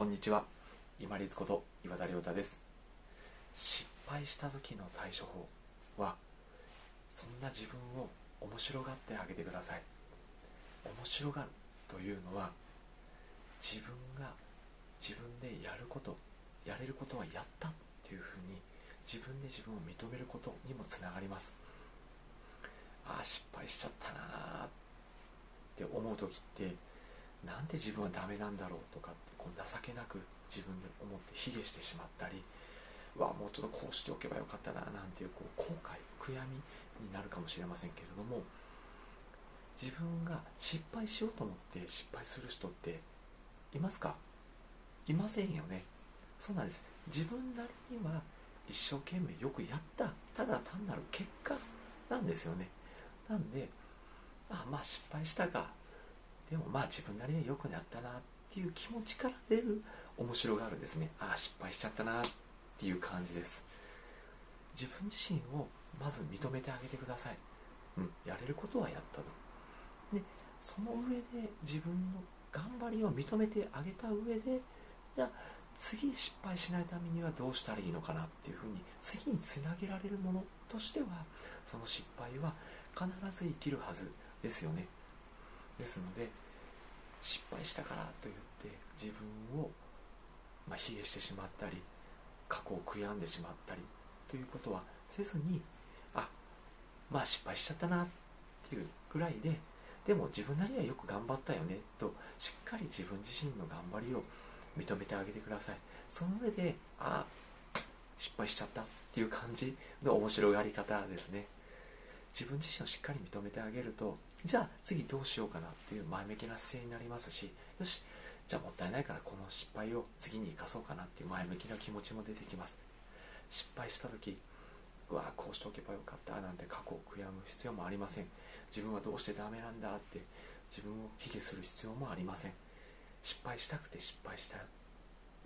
こんにちは。今立こと岩田亮太です。失敗した時の対処法はそんな自分を面白がってあげてください。面白がるというのは自分が自分でやることやれることはやったっていうふうに自分で自分を認めることにもつながります。ああ失敗しちゃったなーって思う時ってなんで自分はダメなんだろうとかってこう情けなく自分で思って卑下してしまったりわもうちょっとこうしておけばよかったななんていうこう後悔悔やみになるかもしれませんけれども自分が失敗しようと思って失敗する人っていますか？いませんよね。そうなんです。自分なりには一生懸命よくやった。ただ単なる結果なんですよね。なんであまあ失敗したか。でもまあ自分なりによくやったなっていう気持ちから出る面白があるんですね。ああ失敗しちゃったなっていう感じです。自分自身をまず認めてあげてください、うん、やれることはやったと。でその上で自分の頑張りを認めてあげた上でじゃあ次失敗しないためにはどうしたらいいのかなっていうふうに次につなげられるものとしてはその失敗は必ず生きるはずですよね。ですので失敗したからといって自分を、まあ、卑下してしまったり過去を悔やんでしまったりということはせずにあまあ失敗しちゃったなっていうぐらいででも自分なりにはよく頑張ったよねとしっかり自分自身の頑張りを認めてあげてください。その上であ失敗しちゃったっていう感じの面白がり方ですね。自分自身をしっかり認めてあげるとじゃあ次どうしようかなっていう前向きな姿勢になりますしよしじゃあもったいないからこの失敗を次に生かそうかなっていう前向きな気持ちも出てきます。失敗した時うわこうしておけばよかったなんて過去を悔やむ必要もありません。自分はどうしてダメなんだって自分を卑下する必要もありません。失敗したくて失敗した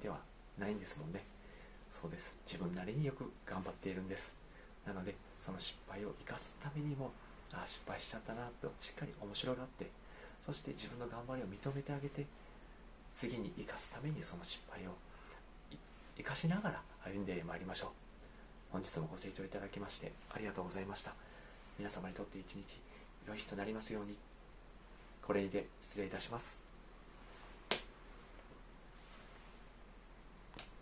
ではないんですもんね。そうです。自分なりによく頑張っているんです。なのでその失敗を生かすためにもああ失敗しちゃったなとしっかり面白がってそして自分の頑張りを認めてあげて次に生かすためにその失敗を生かしながら歩んでまいりましょう。本日もご清聴いただきましてありがとうございました。皆様にとって一日良い日となりますように。これにて失礼いたします。